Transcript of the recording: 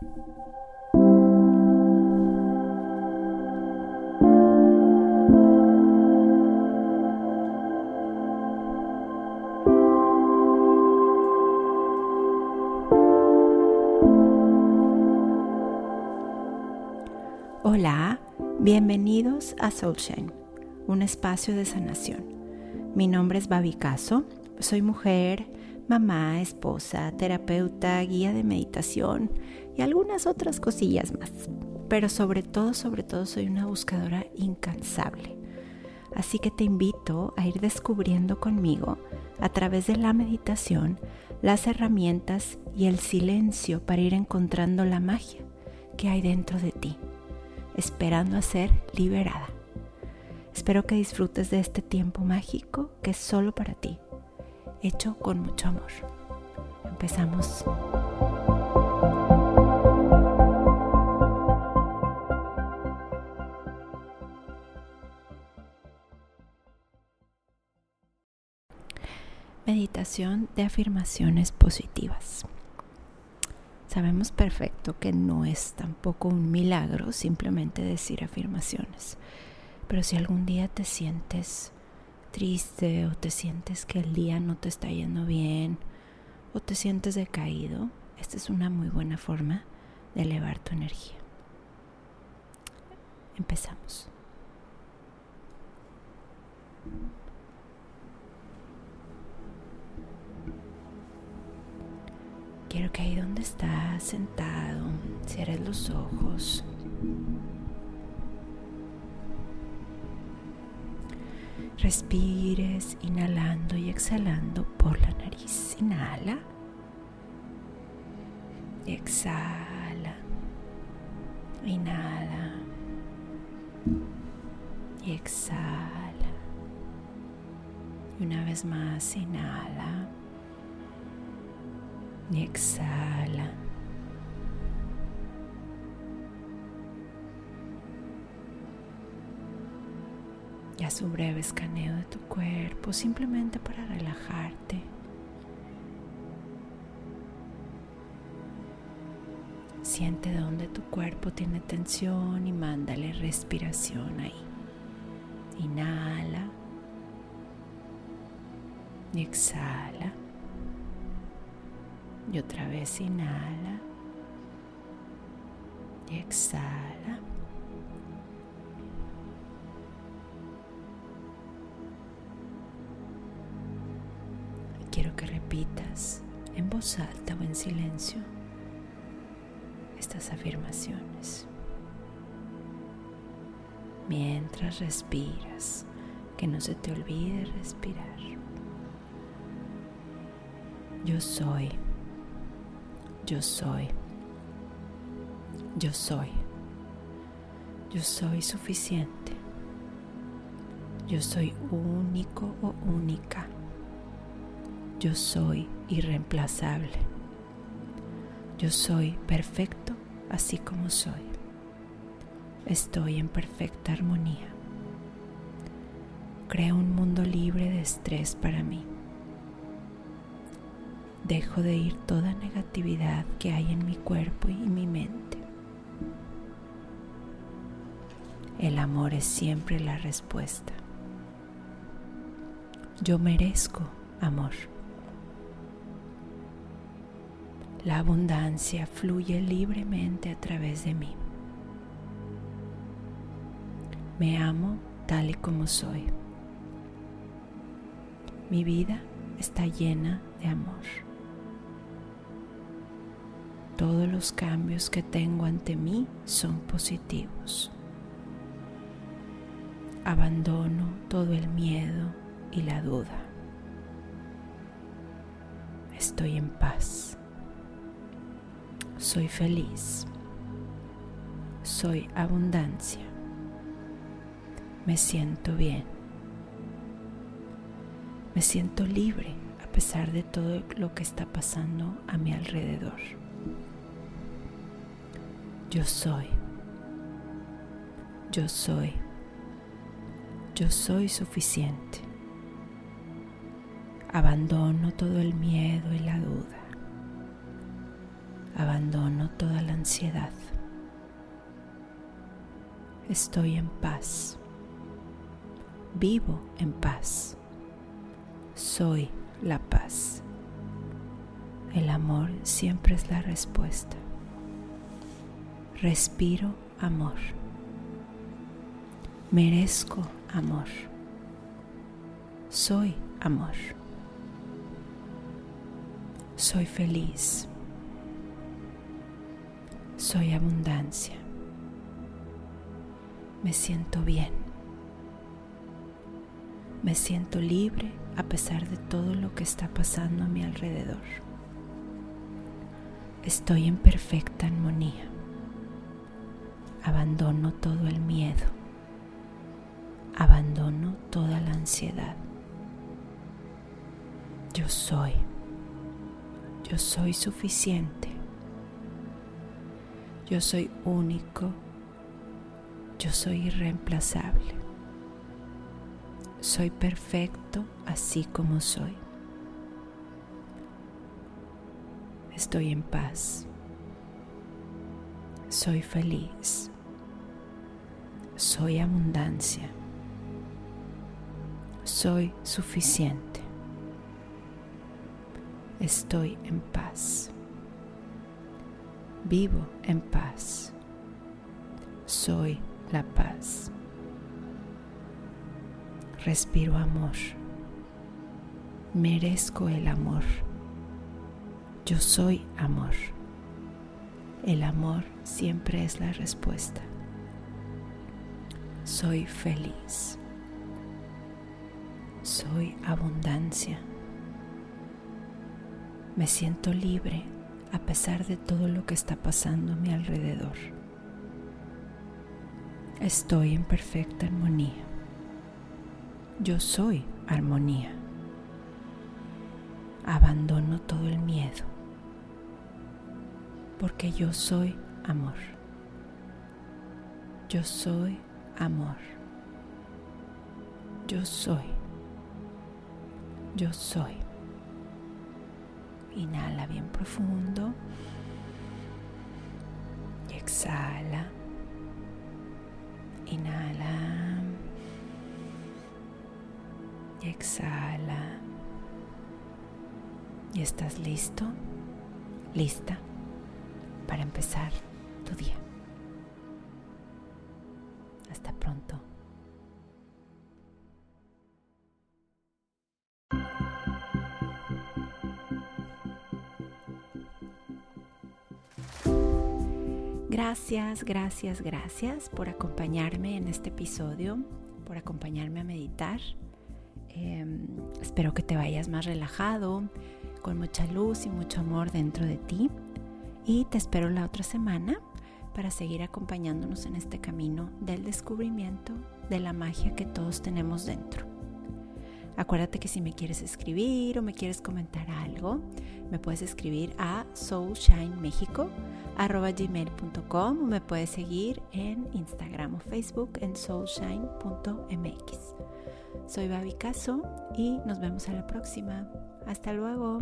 Hola, bienvenidos a Soulshine, un espacio de sanación. Mi nombre es Babi Caso, soy mujer, mamá, esposa, terapeuta, guía de meditación y algunas otras cosillas más. Pero sobre todo, sobre todo soy una buscadora incansable. Así que te invito a ir descubriendo conmigo, a través de la meditación, las herramientas y el silencio para ir encontrando la magia que hay dentro de ti esperando a ser liberada. Espero que disfrutes de este tiempo mágico que es solo para ti, hecho con mucho amor. Empezamos. Meditación de afirmaciones positivas. Sabemos perfecto que no es tampoco un milagro simplemente decir afirmaciones. Pero si algún día te sientes triste o te sientes que el día no te está yendo bien o te sientes decaído, esta es una muy buena forma de elevar tu energía. Empezamos. Quiero que ahí donde estás sentado, cierres los ojos. Respires inhalando y exhalando por la nariz. Inhala. Exhala. Inhala. Y exhala. Y una vez más, inhala y exhala. Y haz un breve escaneo de tu cuerpo simplemente para relajarte. Siente dónde tu cuerpo tiene tensión y mándale respiración ahí. Inhala y exhala. Y otra vez inhala y exhala. quiero que repitas en voz alta o en silencio estas afirmaciones. Mientras respiras, que no se te olvide respirar. Yo soy yo soy. Yo soy. Yo soy suficiente. Yo soy único o única. Yo soy irreemplazable. Yo soy perfecto así como soy. Estoy en perfecta armonía. Creo un mundo libre de estrés para mí. Dejo de ir toda negatividad que hay en mi cuerpo y mi mente. El amor es siempre la respuesta. Yo merezco amor. La abundancia fluye libremente a través de mí. Me amo tal y como soy. Mi vida está llena de amor. Todos los cambios que tengo ante mí son positivos. Abandono todo el miedo y la duda. Estoy en paz. Soy feliz. Soy abundancia. Me siento bien. Me siento libre a pesar de todo lo que está pasando a mi alrededor. Yo soy. Yo soy. Yo soy suficiente. Abandono todo el miedo y la duda. Abandono toda la ansiedad. Estoy en paz. Vivo en paz. Soy la paz. El amor siempre es la respuesta. Respiro amor. Merezco amor. Soy amor. Soy feliz. Soy abundancia. Me siento bien. Me siento libre a pesar de todo lo que está pasando a mi alrededor. Estoy en perfecta armonía. Abandono todo el miedo. Abandono toda la ansiedad. Yo soy. Yo soy suficiente. Yo soy único. Yo soy irreemplazable. Soy perfecto así como soy. Estoy en paz. Soy feliz. Soy abundancia. Soy suficiente. Estoy en paz. Vivo en paz. Soy la paz. Respiro amor. Merezco el amor. Yo soy amor. El amor siempre es la respuesta. Soy feliz. Soy abundancia. Me siento libre a pesar de todo lo que está pasando a mi alrededor. Estoy en perfecta armonía. Yo soy armonía. Abandono todo el miedo, porque yo soy amor. Yo soy amor. Yo soy. Yo soy. Inhala bien profundo. Exhala. Inhala. Exhala. Y estás listo, lista para empezar tu día. Hasta pronto. Gracias, gracias, gracias por acompañarme en este episodio, por acompañarme a meditar. Em, espero que te vayas más relajado, con mucha luz y mucho amor dentro de ti. Y te espero la otra semana para seguir acompañándonos en este camino del descubrimiento de la magia que todos tenemos dentro. Acuérdate que si me quieres escribir o me quieres comentar algo, me puedes escribir a soulshinemexico.com o me puedes seguir en Instagram o Facebook en soulshine.mx. Soy Babi Caso y nos vemos a la próxima. Hasta luego.